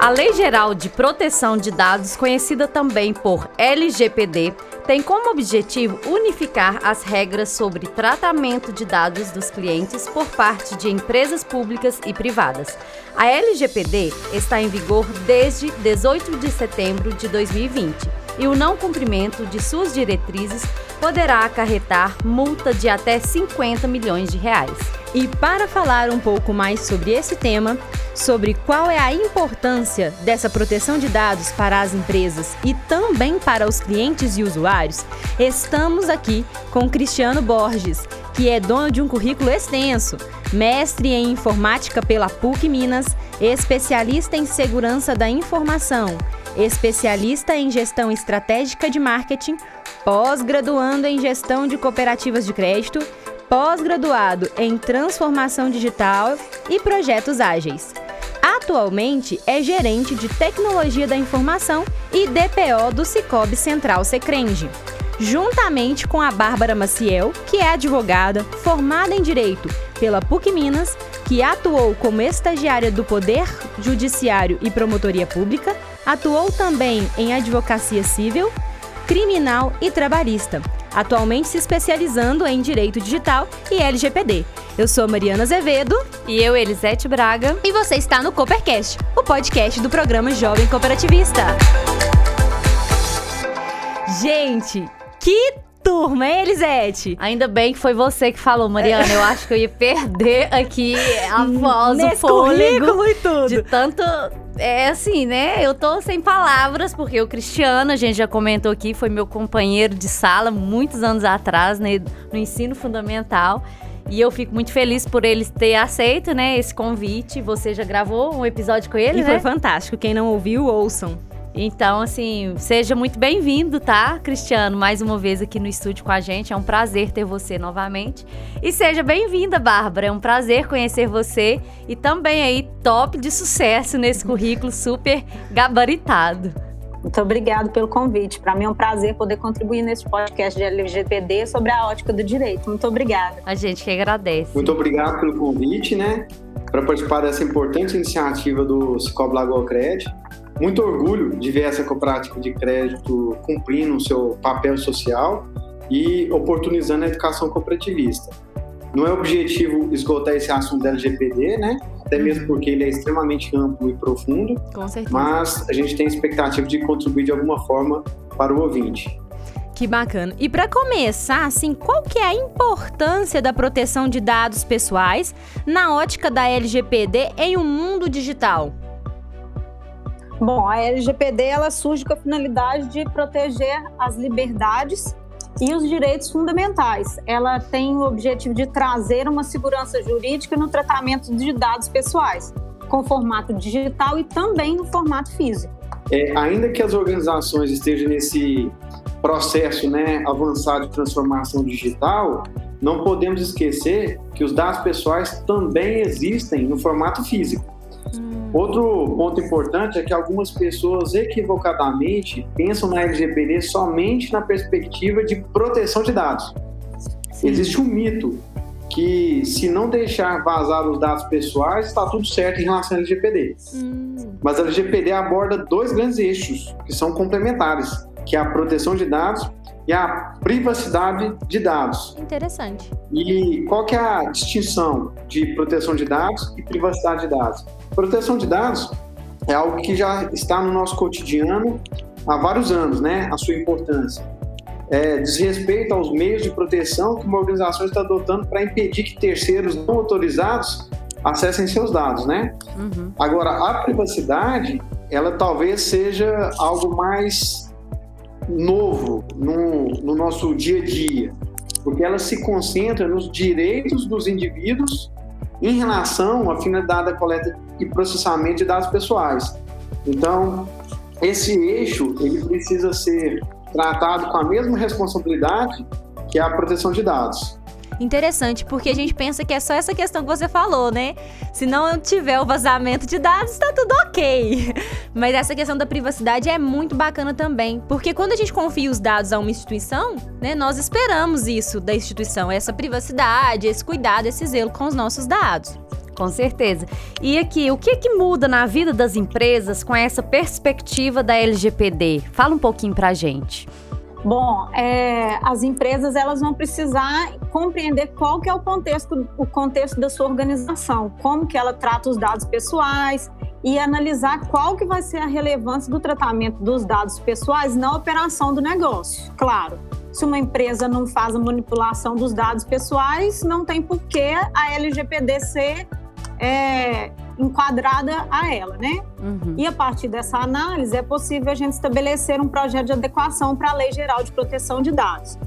A Lei Geral de Proteção de Dados, conhecida também por LGPD, tem como objetivo unificar as regras sobre tratamento de dados dos clientes por parte de empresas públicas e privadas. A LGPD está em vigor desde 18 de setembro de 2020 e o não cumprimento de suas diretrizes poderá acarretar multa de até 50 milhões de reais. E para falar um pouco mais sobre esse tema, sobre qual é a importância dessa proteção de dados para as empresas e também para os clientes e usuários, estamos aqui com Cristiano Borges, que é dono de um currículo extenso, mestre em informática pela PUC Minas, especialista em segurança da informação, especialista em gestão estratégica de marketing, pós-graduando em gestão de cooperativas de crédito pós-graduado em transformação digital e projetos ágeis. Atualmente é gerente de tecnologia da informação e DPO do Cicobi Central Secrenge. Juntamente com a Bárbara Maciel, que é advogada, formada em Direito pela PUC Minas, que atuou como estagiária do Poder Judiciário e Promotoria Pública, atuou também em advocacia civil, criminal e trabalhista, atualmente se especializando em Direito Digital e LGPD. Eu sou Mariana Azevedo. E eu, Elisete Braga. E você está no Coopercast, o podcast do programa Jovem Cooperativista. Gente, que turma, hein, Elisete? Ainda bem que foi você que falou, Mariana. Eu acho que eu ia perder aqui a voz, Nesse o fôlego. e tudo. De tanto é assim, né? Eu tô sem palavras, porque o Cristiano, a gente já comentou aqui, foi meu companheiro de sala muitos anos atrás, né, no ensino fundamental. E eu fico muito feliz por ele ter aceito, né, esse convite. Você já gravou um episódio com ele, e né? foi fantástico. Quem não ouviu, ouçam. Então, assim, seja muito bem-vindo, tá, Cristiano? Mais uma vez aqui no estúdio com a gente. É um prazer ter você novamente. E seja bem-vinda, Bárbara. É um prazer conhecer você e também aí top de sucesso nesse currículo super gabaritado. Muito obrigado pelo convite. Para mim é um prazer poder contribuir nesse podcast de LGPD sobre a ótica do direito. Muito obrigada. A gente que agradece. Muito obrigado pelo convite, né? Para participar dessa importante iniciativa do Cicobi Lagoa Crédito muito orgulho de ver essa cooperativa de crédito cumprindo o seu papel social e oportunizando a educação cooperativista. Não é objetivo esgotar esse assunto da LGPD, né? Até uhum. mesmo porque ele é extremamente amplo e profundo. Com certeza. Mas a gente tem a expectativa de contribuir de alguma forma para o ouvinte. Que bacana. E para começar, assim, qual que é a importância da proteção de dados pessoais na ótica da LGPD em um mundo digital? Bom, a LGPD ela surge com a finalidade de proteger as liberdades e os direitos fundamentais. Ela tem o objetivo de trazer uma segurança jurídica no tratamento de dados pessoais, com formato digital e também no formato físico. É, ainda que as organizações estejam nesse processo né, avançado de transformação digital, não podemos esquecer que os dados pessoais também existem no formato físico. Outro ponto importante é que algumas pessoas equivocadamente pensam na LGPD somente na perspectiva de proteção de dados. Sim. Existe um mito que se não deixar vazar os dados pessoais, está tudo certo em relação à LGPD. Hum. Mas a LGPD aborda dois grandes eixos que são complementares, que é a proteção de dados e a privacidade de dados. Interessante. E qual que é a distinção de proteção de dados e privacidade de dados? Proteção de dados é algo que já está no nosso cotidiano há vários anos, né? A sua importância. É, diz respeito aos meios de proteção que uma organização está adotando para impedir que terceiros não autorizados acessem seus dados, né? Uhum. Agora, a privacidade, ela talvez seja algo mais novo no, no nosso dia a dia, porque ela se concentra nos direitos dos indivíduos em relação à finalidade da coleta e processamento de dados pessoais. Então, esse eixo ele precisa ser tratado com a mesma responsabilidade que a proteção de dados interessante, porque a gente pensa que é só essa questão que você falou, né? Se não tiver o vazamento de dados, tá tudo ok. Mas essa questão da privacidade é muito bacana também, porque quando a gente confia os dados a uma instituição, né, nós esperamos isso da instituição, essa privacidade, esse cuidado, esse zelo com os nossos dados. Com certeza. E aqui, o que, que muda na vida das empresas com essa perspectiva da LGPD? Fala um pouquinho pra gente. Bom, é, as empresas elas vão precisar compreender qual que é o contexto, o contexto da sua organização, como que ela trata os dados pessoais e analisar qual que vai ser a relevância do tratamento dos dados pessoais na operação do negócio. Claro, se uma empresa não faz a manipulação dos dados pessoais, não tem por que a LGPD ser é, enquadrada a ela, né? Uhum. E a partir dessa análise é possível a gente estabelecer um projeto de adequação para a Lei Geral de Proteção de Dados.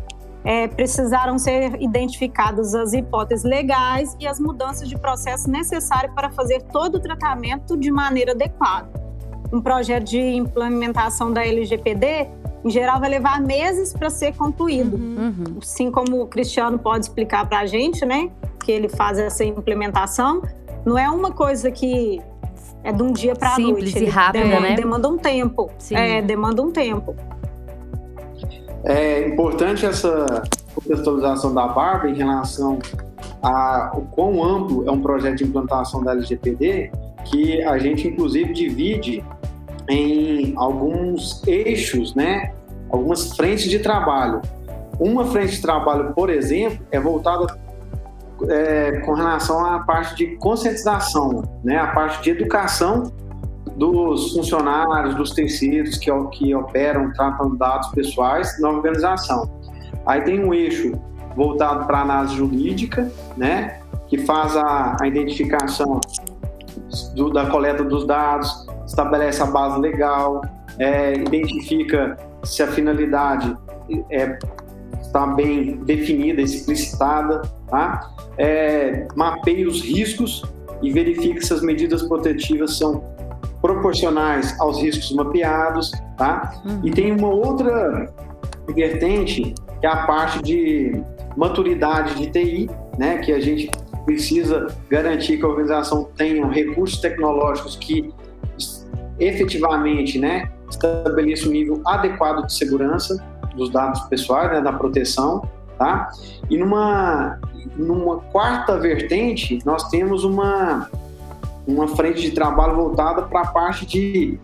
É, precisaram ser identificadas as hipóteses legais e as mudanças de processo necessárias para fazer todo o tratamento de maneira adequada. Um projeto de implementação da LGPD, em geral, vai levar meses para ser concluído. Uhum. Assim como o Cristiano pode explicar para a gente, né? Que ele faz essa implementação, não é uma coisa que é de um dia para a noite. Simples e rápida, demanda, né? Demanda um tempo. Sim. É, demanda um tempo. É importante essa contextualização da Bárbara em relação a o quão amplo é um projeto de implantação da LGPD, que a gente inclusive divide em alguns eixos, né? Algumas frentes de trabalho. Uma frente de trabalho, por exemplo, é voltada é, com relação à parte de conscientização, né, a parte de educação dos funcionários, dos terceiros que, que operam, tratam dados pessoais na organização. Aí tem um eixo voltado para a análise jurídica, né, que faz a, a identificação do, da coleta dos dados, estabelece a base legal, é, identifica se a finalidade é, está bem definida, explicitada, tá? É, mapeia os riscos e verifica se as medidas protetivas são proporcionais aos riscos mapeados, tá? Uhum. E tem uma outra vertente que é a parte de maturidade de TI, né? Que a gente precisa garantir que a organização tenha recursos tecnológicos que efetivamente, né, estabeleça um nível adequado de segurança dos dados pessoais, né, da proteção, tá? E numa, numa quarta vertente, nós temos uma, uma frente de trabalho voltada para a parte de,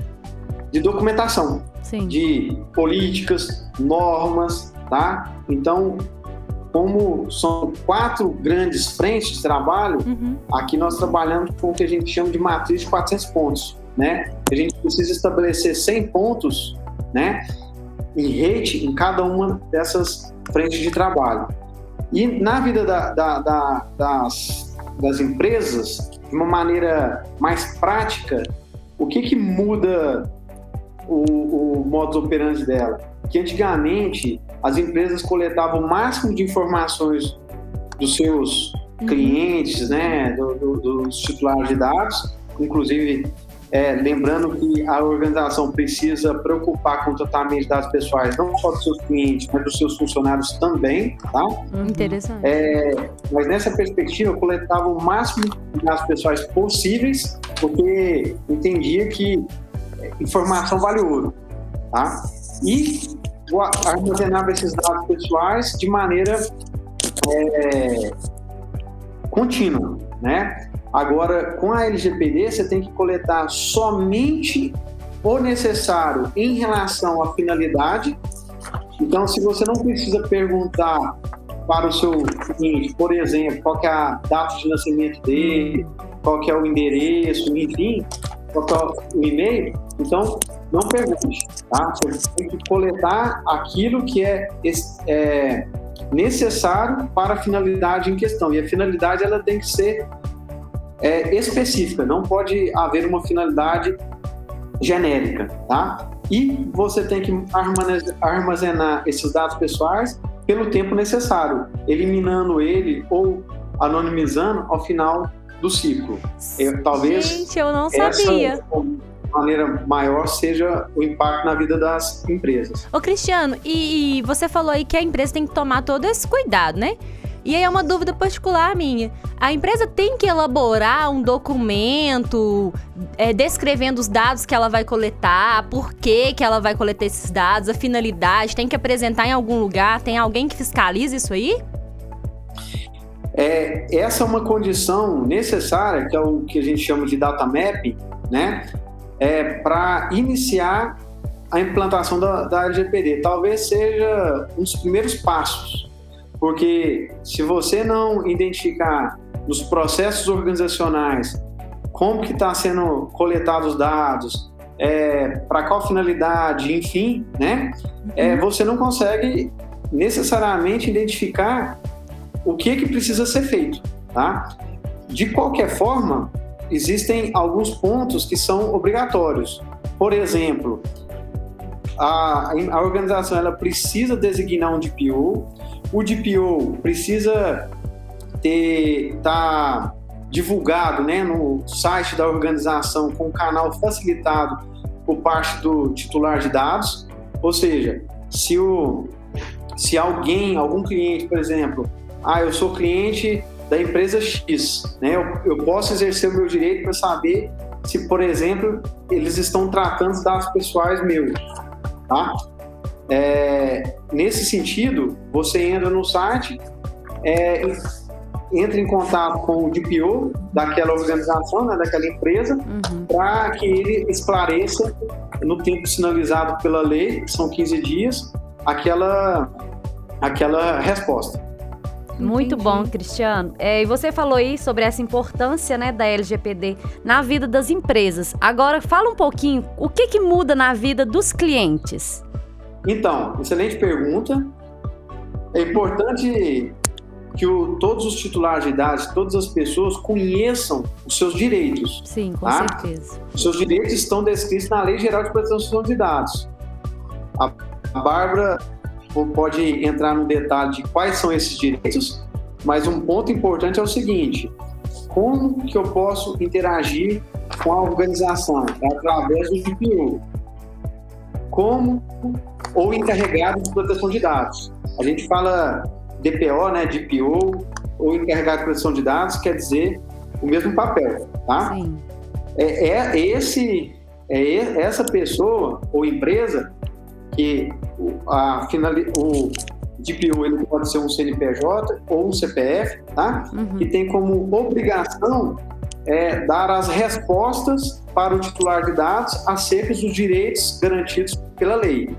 de documentação, Sim. de políticas, normas, tá? Então, como são quatro grandes frentes de trabalho, uhum. aqui nós trabalhamos com o que a gente chama de matriz de 400 pontos, né? A gente precisa estabelecer 100 pontos, né? Em rede em cada uma dessas frentes de trabalho. E na vida da, da, da, das, das empresas, de uma maneira mais prática, o que, que muda o, o modus operandi dela? Que antigamente as empresas coletavam o máximo de informações dos seus uhum. clientes, né, do, do, dos titulares de dados, inclusive é, lembrando que a organização precisa preocupar com o tratamento de dados pessoais, não só dos seus clientes, mas dos seus funcionários também, tá? Uhum. Interessante. É, mas nessa perspectiva, eu coletava o máximo de dados pessoais possíveis, porque entendia que informação vale ouro, tá? E armazenava esses dados pessoais de maneira é, contínua, né? Agora, com a LGPD, você tem que coletar somente o necessário em relação à finalidade. Então, se você não precisa perguntar para o seu cliente, por exemplo, qual é a data de nascimento dele, qual é o endereço, enfim, qual é o e-mail, então não pergunte, tá? Você tem que coletar aquilo que é, é necessário para a finalidade em questão. E a finalidade ela tem que ser é, específica, não pode haver uma finalidade genérica, tá? E você tem que armazenar esses dados pessoais pelo tempo necessário, eliminando ele ou anonimizando ao final do ciclo. Eu, talvez Gente, eu não sabia. Essa, maneira maior seja o impacto na vida das empresas. Ô Cristiano, e, e você falou aí que a empresa tem que tomar todo esse cuidado, né? E aí é uma dúvida particular minha. A empresa tem que elaborar um documento é, descrevendo os dados que ela vai coletar, por que, que ela vai coletar esses dados, a finalidade, tem que apresentar em algum lugar, tem alguém que fiscaliza isso aí? É, essa é uma condição necessária, que é o que a gente chama de data mapping, né? É, para iniciar a implantação da, da LGPD. Talvez seja um dos primeiros passos, porque se você não identificar nos processos organizacionais como que está sendo coletados os dados, é, para qual finalidade, enfim, né? É, uhum. você não consegue necessariamente identificar o que que precisa ser feito, tá? De qualquer forma, existem alguns pontos que são obrigatórios. Por exemplo, a, a organização ela precisa designar um DPO, o DPO precisa ter tá divulgado né, no site da organização com um canal facilitado por parte do titular de dados, ou seja, se, o, se alguém, algum cliente, por exemplo, ah, eu sou cliente da empresa X, né, eu, eu posso exercer o meu direito para saber se, por exemplo, eles estão tratando dados pessoais meus, tá? É, nesse sentido, você entra no site, é, entra em contato com o DPO daquela organização, né, daquela empresa, uhum. para que ele esclareça no tempo sinalizado pela lei, que são 15 dias, aquela, aquela resposta. Muito Entendi. bom, Cristiano. É, e você falou aí sobre essa importância né, da LGPD na vida das empresas. Agora, fala um pouquinho, o que, que muda na vida dos clientes? Então, excelente pergunta. É importante que o, todos os titulares de dados, todas as pessoas conheçam os seus direitos. Sim, com tá? certeza. Os seus direitos estão descritos na Lei Geral de Proteção de Dados. A, a Bárbara pode entrar no detalhe de quais são esses direitos, mas um ponto importante é o seguinte: como que eu posso interagir com a organização? É através do DPO. Como ou encarregado de proteção de dados. A gente fala DPO, né, DPO, ou encarregado de proteção de dados, quer dizer o mesmo papel, tá? Sim. É, é esse, é essa pessoa ou empresa que a, o DPO ele pode ser um CNPJ ou um CPF, tá? Uhum. Que tem como obrigação é, dar as respostas para o titular de dados acerca dos direitos garantidos pela lei.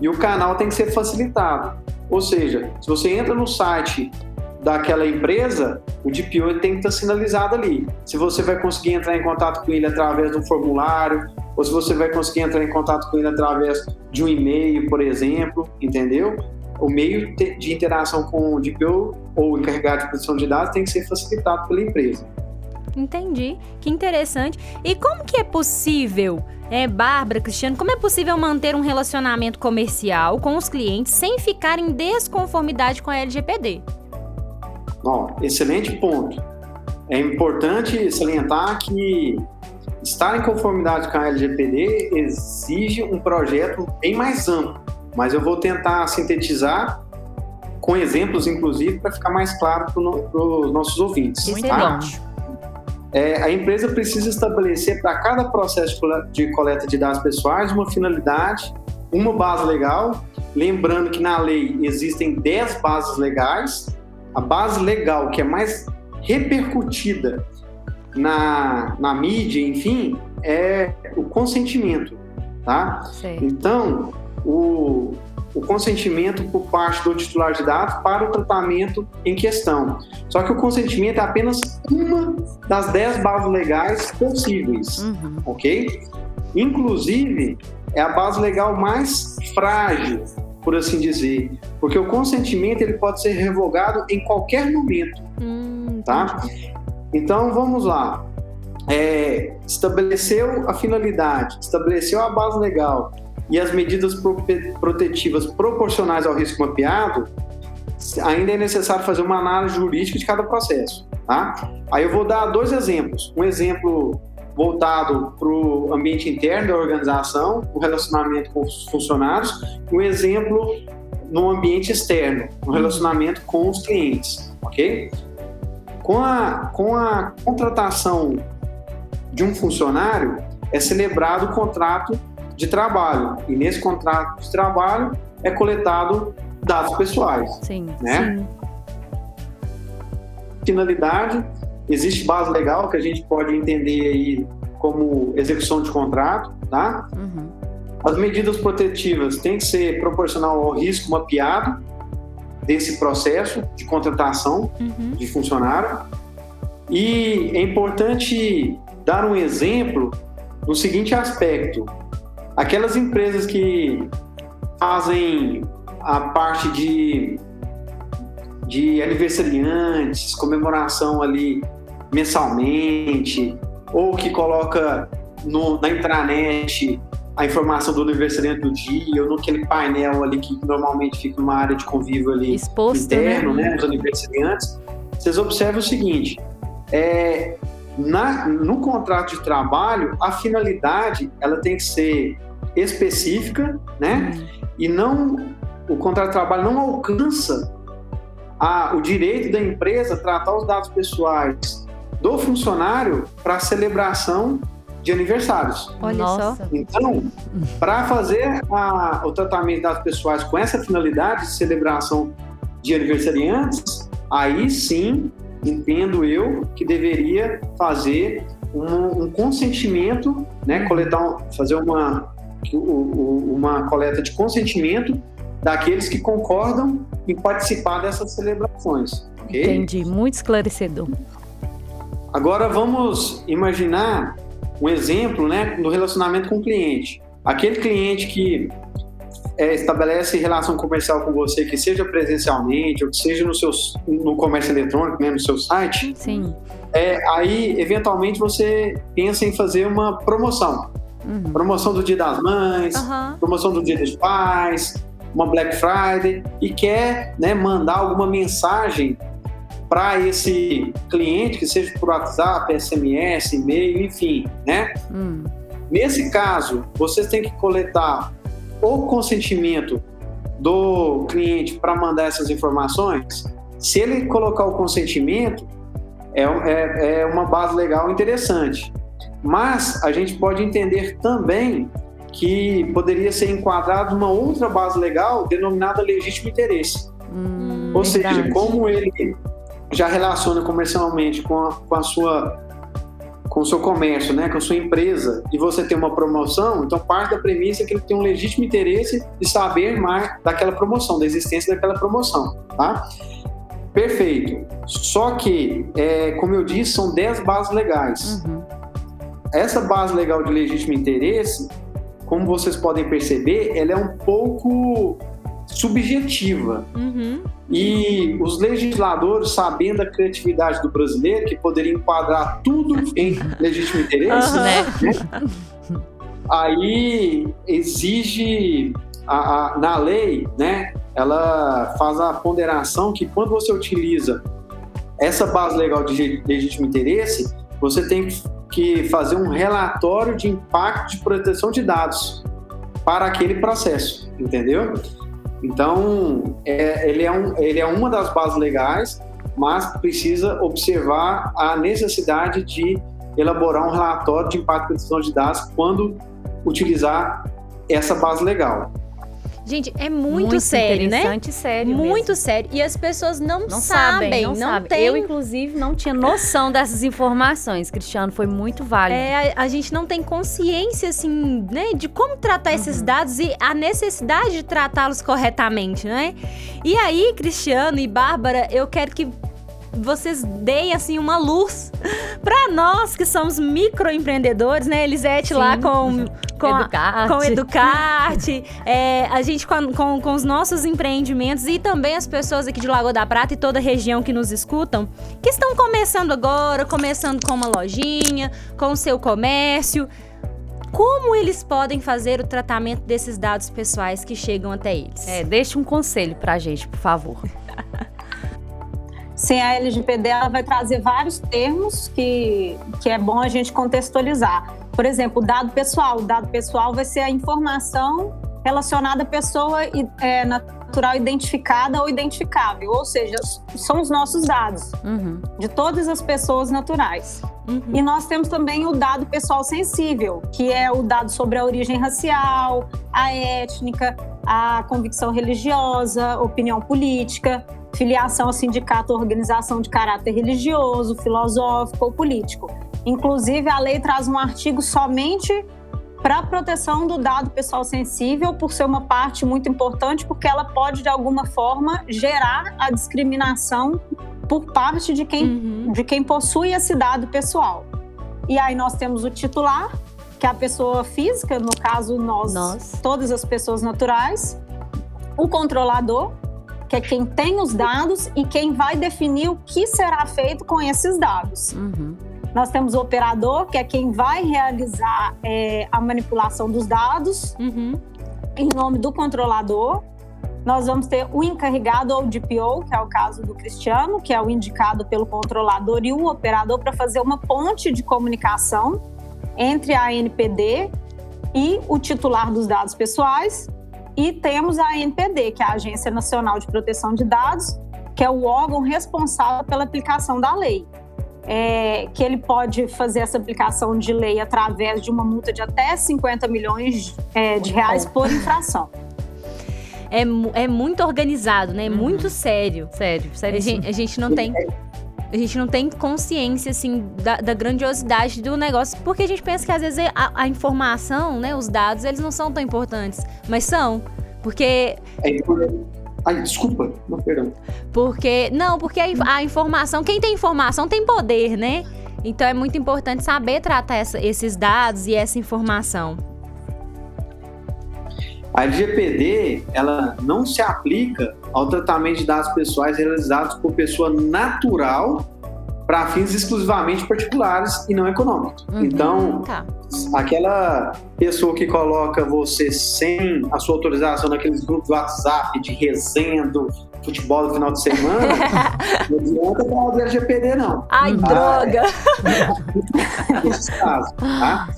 E o canal tem que ser facilitado. Ou seja, se você entra no site daquela empresa, o DPO tem que estar sinalizado ali. Se você vai conseguir entrar em contato com ele através de um formulário, ou se você vai conseguir entrar em contato com ele através de um e-mail, por exemplo, entendeu? O meio de interação com o DPO ou encarregado de proteção de dados tem que ser facilitado pela empresa. Entendi, que interessante. E como que é possível é, Bárbara, Cristiano, como é possível manter um relacionamento comercial com os clientes sem ficar em desconformidade com a LGPD? Bom, excelente ponto. É importante salientar que estar em conformidade com a LGPD exige um projeto bem mais amplo, mas eu vou tentar sintetizar com exemplos, inclusive, para ficar mais claro para os nossos ouvintes. Muito tá? É, a empresa precisa estabelecer para cada processo de coleta de dados pessoais uma finalidade, uma base legal. Lembrando que na lei existem 10 bases legais. A base legal que é mais repercutida na, na mídia, enfim, é o consentimento, tá? Então, o, o consentimento por parte do titular de dados para o tratamento em questão. Só que o consentimento é apenas uma das dez bases legais possíveis, uhum. ok? Inclusive, é a base legal mais frágil, por assim dizer, porque o consentimento ele pode ser revogado em qualquer momento, hum, tá? Então, vamos lá. É, estabeleceu a finalidade, estabeleceu a base legal, e as medidas protetivas proporcionais ao risco mapeado, ainda é necessário fazer uma análise jurídica de cada processo. Tá? Aí eu vou dar dois exemplos. Um exemplo voltado para o ambiente interno da organização, o relacionamento com os funcionários, um exemplo no ambiente externo, no relacionamento com os clientes, ok? Com a, com a contratação de um funcionário, é celebrado o contrato de trabalho. E nesse contrato de trabalho é coletado dados pessoais. Sim. Né? Sim. finalidade, existe base legal que a gente pode entender aí como execução de contrato, tá? Uhum. As medidas protetivas têm que ser proporcional ao risco mapeado desse processo de contratação uhum. de funcionário. E é importante dar um exemplo no seguinte aspecto: aquelas empresas que fazem a parte de, de aniversariantes, comemoração ali mensalmente, ou que coloca no, na intranet a informação do aniversariante do dia, ou naquele painel ali que normalmente fica numa área de convívio ali Exposto, interno, né? né, os aniversariantes, vocês observam o seguinte, é, na, no contrato de trabalho, a finalidade ela tem que ser específica, né? Hum. E não o contrato de trabalho não alcança a, o direito da empresa tratar os dados pessoais do funcionário para celebração de aniversários. Olha Nossa. só. Então, para fazer a, o tratamento das pessoas com essa finalidade de celebração de aniversariantes, aí sim entendo eu que deveria fazer um, um consentimento, né, coletar, um, fazer uma, uma coleta de consentimento daqueles que concordam em participar dessas celebrações. Okay? Entendi, muito esclarecedor. Agora vamos imaginar um exemplo né, no relacionamento com o cliente. Aquele cliente que é, estabelece relação comercial com você, que seja presencialmente ou que seja no, seu, no comércio eletrônico, né, no seu site, Sim. É, aí eventualmente você pensa em fazer uma promoção. Uhum. Promoção do Dia das Mães, uhum. promoção do Dia dos Pais, uma Black Friday e quer né, mandar alguma mensagem para esse cliente, que seja por WhatsApp, SMS, e-mail, enfim, né? Hum. Nesse caso, vocês têm que coletar o consentimento do cliente para mandar essas informações. Se ele colocar o consentimento, é, é, é uma base legal interessante. Mas a gente pode entender também que poderia ser enquadrado numa outra base legal denominada legítimo interesse. Hum, Ou verdade. seja, como ele já relaciona comercialmente com a, com a sua com o seu comércio, né, com a sua empresa, e você tem uma promoção, então parte da premissa é que ele tem um legítimo interesse de saber mais daquela promoção, da existência daquela promoção, tá? Perfeito. Só que, é, como eu disse, são 10 bases legais. Uhum. Essa base legal de legítimo interesse, como vocês podem perceber, ela é um pouco subjetiva. Uhum. E os legisladores, sabendo a criatividade do brasileiro, que poderia enquadrar tudo em legítimo interesse, uhum. né? aí exige a, a, na lei, né? Ela faz a ponderação que quando você utiliza essa base legal de legítimo interesse, você tem que fazer um relatório de impacto de proteção de dados para aquele processo, entendeu? Então, é, ele, é um, ele é uma das bases legais, mas precisa observar a necessidade de elaborar um relatório de impacto de proteção de dados quando utilizar essa base legal. Gente, é muito, muito sério, né? sério Muito mesmo. sério. E as pessoas não, não sabem, sabem, não, não sabem. Tem... Eu, inclusive, não tinha noção dessas informações. Cristiano, foi muito válido. É, a, a gente não tem consciência, assim, né, de como tratar uhum. esses dados e a necessidade de tratá-los corretamente, né? E aí, Cristiano e Bárbara, eu quero que vocês deem assim uma luz para nós que somos microempreendedores, né? Elisete Sim. lá com com Educarte, com Educarte é, a gente com, com, com, os nossos empreendimentos e também as pessoas aqui de Lagoa da Prata e toda a região que nos escutam, que estão começando agora, começando com uma lojinha, com o seu comércio. Como eles podem fazer o tratamento desses dados pessoais que chegam até eles? É, deixe um conselho pra gente, por favor. Sim, a LGPD ela vai trazer vários termos que, que é bom a gente contextualizar. Por exemplo, dado pessoal. O dado pessoal vai ser a informação relacionada à pessoa é, natural identificada ou identificável, ou seja, são os nossos dados uhum. de todas as pessoas naturais. Uhum. E nós temos também o dado pessoal sensível, que é o dado sobre a origem racial, a étnica, a convicção religiosa, opinião política. Filiação a sindicato ou organização de caráter religioso, filosófico ou político. Inclusive, a lei traz um artigo somente para a proteção do dado pessoal sensível, por ser uma parte muito importante, porque ela pode, de alguma forma, gerar a discriminação por parte de quem, uhum. de quem possui esse dado pessoal. E aí nós temos o titular, que é a pessoa física, no caso nós, nós. todas as pessoas naturais, o controlador, que é quem tem os dados e quem vai definir o que será feito com esses dados. Uhum. Nós temos o operador, que é quem vai realizar é, a manipulação dos dados uhum. em nome do controlador. Nós vamos ter o encarregado ou DPO, que é o caso do Cristiano, que é o indicado pelo controlador e o operador para fazer uma ponte de comunicação entre a NPD e o titular dos dados pessoais. E temos a ANPD, que é a Agência Nacional de Proteção de Dados, que é o órgão responsável pela aplicação da lei é, que ele pode fazer essa aplicação de lei através de uma multa de até 50 milhões é, de reais por infração. É, é muito organizado, né? Uhum. Muito sério. Sério, sério. A gente, a gente não tem a gente não tem consciência, assim, da, da, grandiosidade do negócio, porque a gente pensa que às vezes a, a, informação, né, os dados, eles não são tão importantes, mas são, porque... É importante Ai, desculpa, não, perdão. Porque, não, porque a, a, informação, quem tem informação tem poder, né? Então é muito importante saber tratar essa, esses dados e essa informação. A LGPD, ela não se aplica ao tratamento de dados pessoais realizados por pessoa natural para fins exclusivamente particulares e não econômicos. Uhum, então, tá. aquela pessoa que coloca você sem a sua autorização naqueles grupos do WhatsApp de resenha do futebol no final de semana, não adianta falar do LGPD, não. Ai, tá? droga! É, nesse caso, tá?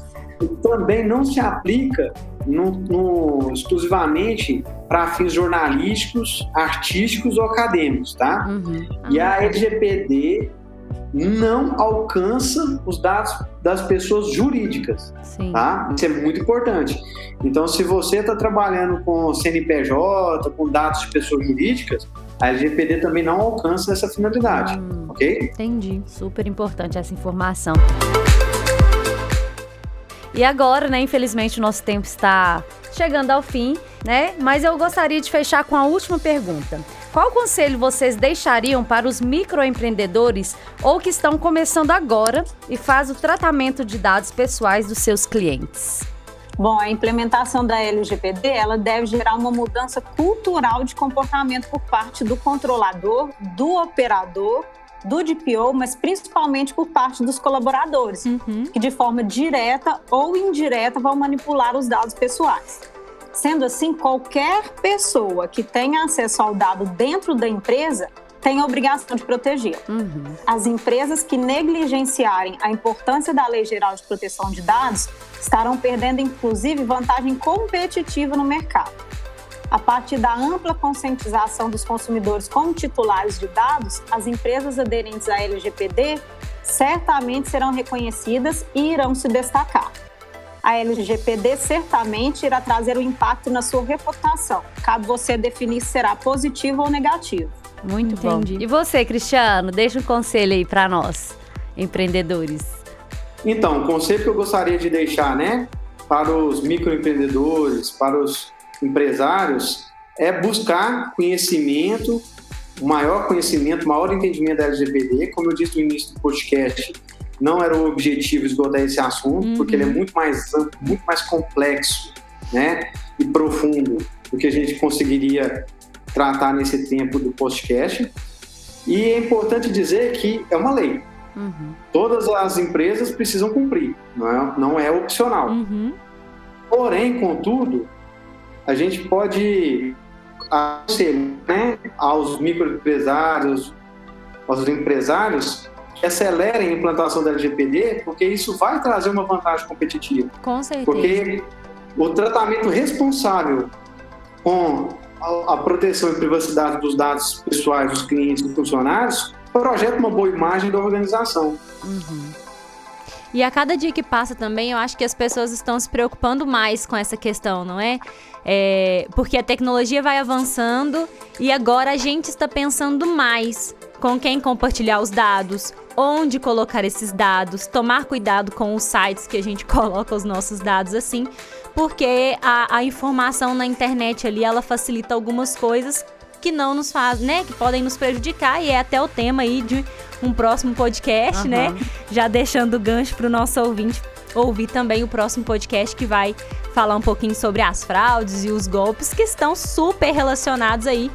Também não se aplica no, no, exclusivamente para fins jornalísticos, artísticos ou acadêmicos, tá? Uhum. E a LGPD não alcança os dados das pessoas jurídicas. Sim. Tá? Isso é muito importante. Então, se você está trabalhando com CNPJ, com dados de pessoas jurídicas, a LGPD também não alcança essa finalidade. Hum, ok? Entendi. Super importante essa informação. E agora, né, infelizmente, o nosso tempo está chegando ao fim, né? Mas eu gostaria de fechar com a última pergunta. Qual conselho vocês deixariam para os microempreendedores ou que estão começando agora e faz o tratamento de dados pessoais dos seus clientes? Bom, a implementação da LGPD ela deve gerar uma mudança cultural de comportamento por parte do controlador, do operador, do DPO, mas principalmente por parte dos colaboradores, uhum. que de forma direta ou indireta vão manipular os dados pessoais. Sendo assim, qualquer pessoa que tenha acesso ao dado dentro da empresa tem a obrigação de proteger. Uhum. As empresas que negligenciarem a importância da Lei Geral de Proteção de Dados estarão perdendo, inclusive, vantagem competitiva no mercado. A partir da ampla conscientização dos consumidores como titulares de dados, as empresas aderentes à LGPD certamente serão reconhecidas e irão se destacar a LGPD certamente irá trazer um impacto na sua reputação, cabe você definir se será positivo ou negativo. Muito Entendi. bom. E você, Cristiano, deixa um conselho aí para nós, empreendedores. Então, o conselho que eu gostaria de deixar, né, para os microempreendedores, para os empresários, é buscar conhecimento, maior conhecimento, maior entendimento da LGPD. Como eu disse no início do podcast, não era o objetivo esgotar esse assunto, uhum. porque ele é muito mais amplo, muito mais complexo, né, e profundo do que a gente conseguiria tratar nesse tempo do podcast. E é importante dizer que é uma lei. Uhum. Todas as empresas precisam cumprir, não é, não é opcional. Uhum. Porém, contudo, a gente pode aconselhar né, aos microempresários, aos empresários, que acelerem a implantação da LGPD, porque isso vai trazer uma vantagem competitiva. Com certeza. Porque o tratamento responsável com a, proteção e privacidade dos dados pessoais dos clientes e funcionários projeta uma boa imagem da organização. Uhum. E a cada dia que passa também, eu acho que as pessoas estão se preocupando mais com essa questão, não é? é porque a tecnologia vai avançando e agora a gente está pensando mais com quem compartilhar os dados, onde colocar esses dados, tomar cuidado com os sites que a gente coloca os nossos dados assim, porque a, a informação na internet ali ela facilita algumas coisas que não nos faz, né, que podem nos prejudicar e é até o tema aí de um próximo podcast, uhum. né? Já deixando o gancho para o nosso ouvinte ouvir também o próximo podcast que vai falar um pouquinho sobre as fraudes e os golpes que estão super relacionados aí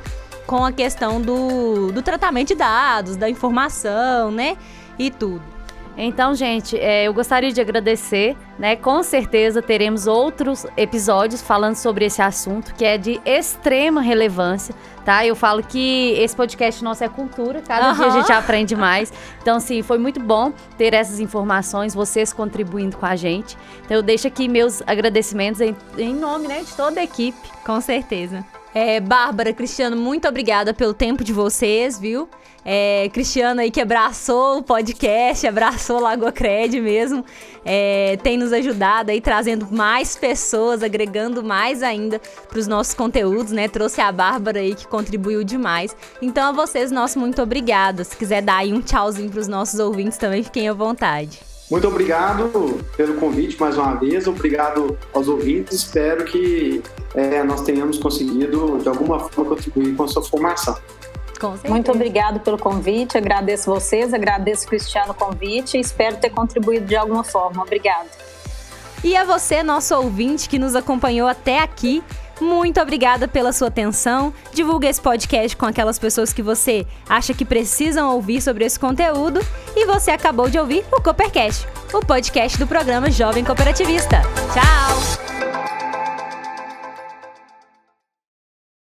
com a questão do, do tratamento de dados, da informação, né? E tudo. Então, gente, é, eu gostaria de agradecer, né? Com certeza teremos outros episódios falando sobre esse assunto que é de extrema relevância, tá? Eu falo que esse podcast nosso é cultura, cada uhum. dia a gente aprende mais. Então, assim, foi muito bom ter essas informações, vocês contribuindo com a gente. Então, eu deixo aqui meus agradecimentos em, em nome, né, de toda a equipe. Com certeza. É, Bárbara, Cristiano, muito obrigada pelo tempo de vocês, viu? É, Cristiano aí que abraçou o podcast, abraçou Lagoa Cred mesmo, é, tem nos ajudado aí trazendo mais pessoas, agregando mais ainda para os nossos conteúdos, né? Trouxe a Bárbara aí que contribuiu demais. Então a vocês, nosso muito obrigada. Se quiser dar aí um tchauzinho para os nossos ouvintes também, fiquem à vontade. Muito obrigado pelo convite mais uma vez, obrigado aos ouvintes. Espero que é, nós tenhamos conseguido, de alguma forma, contribuir com a sua formação. Muito obrigado pelo convite, agradeço vocês, agradeço Cristiano o convite e espero ter contribuído de alguma forma. Obrigado. E a você, nosso ouvinte que nos acompanhou até aqui, muito obrigada pela sua atenção. Divulgue esse podcast com aquelas pessoas que você acha que precisam ouvir sobre esse conteúdo. E você acabou de ouvir o Coopercast, o podcast do programa Jovem Cooperativista. Tchau!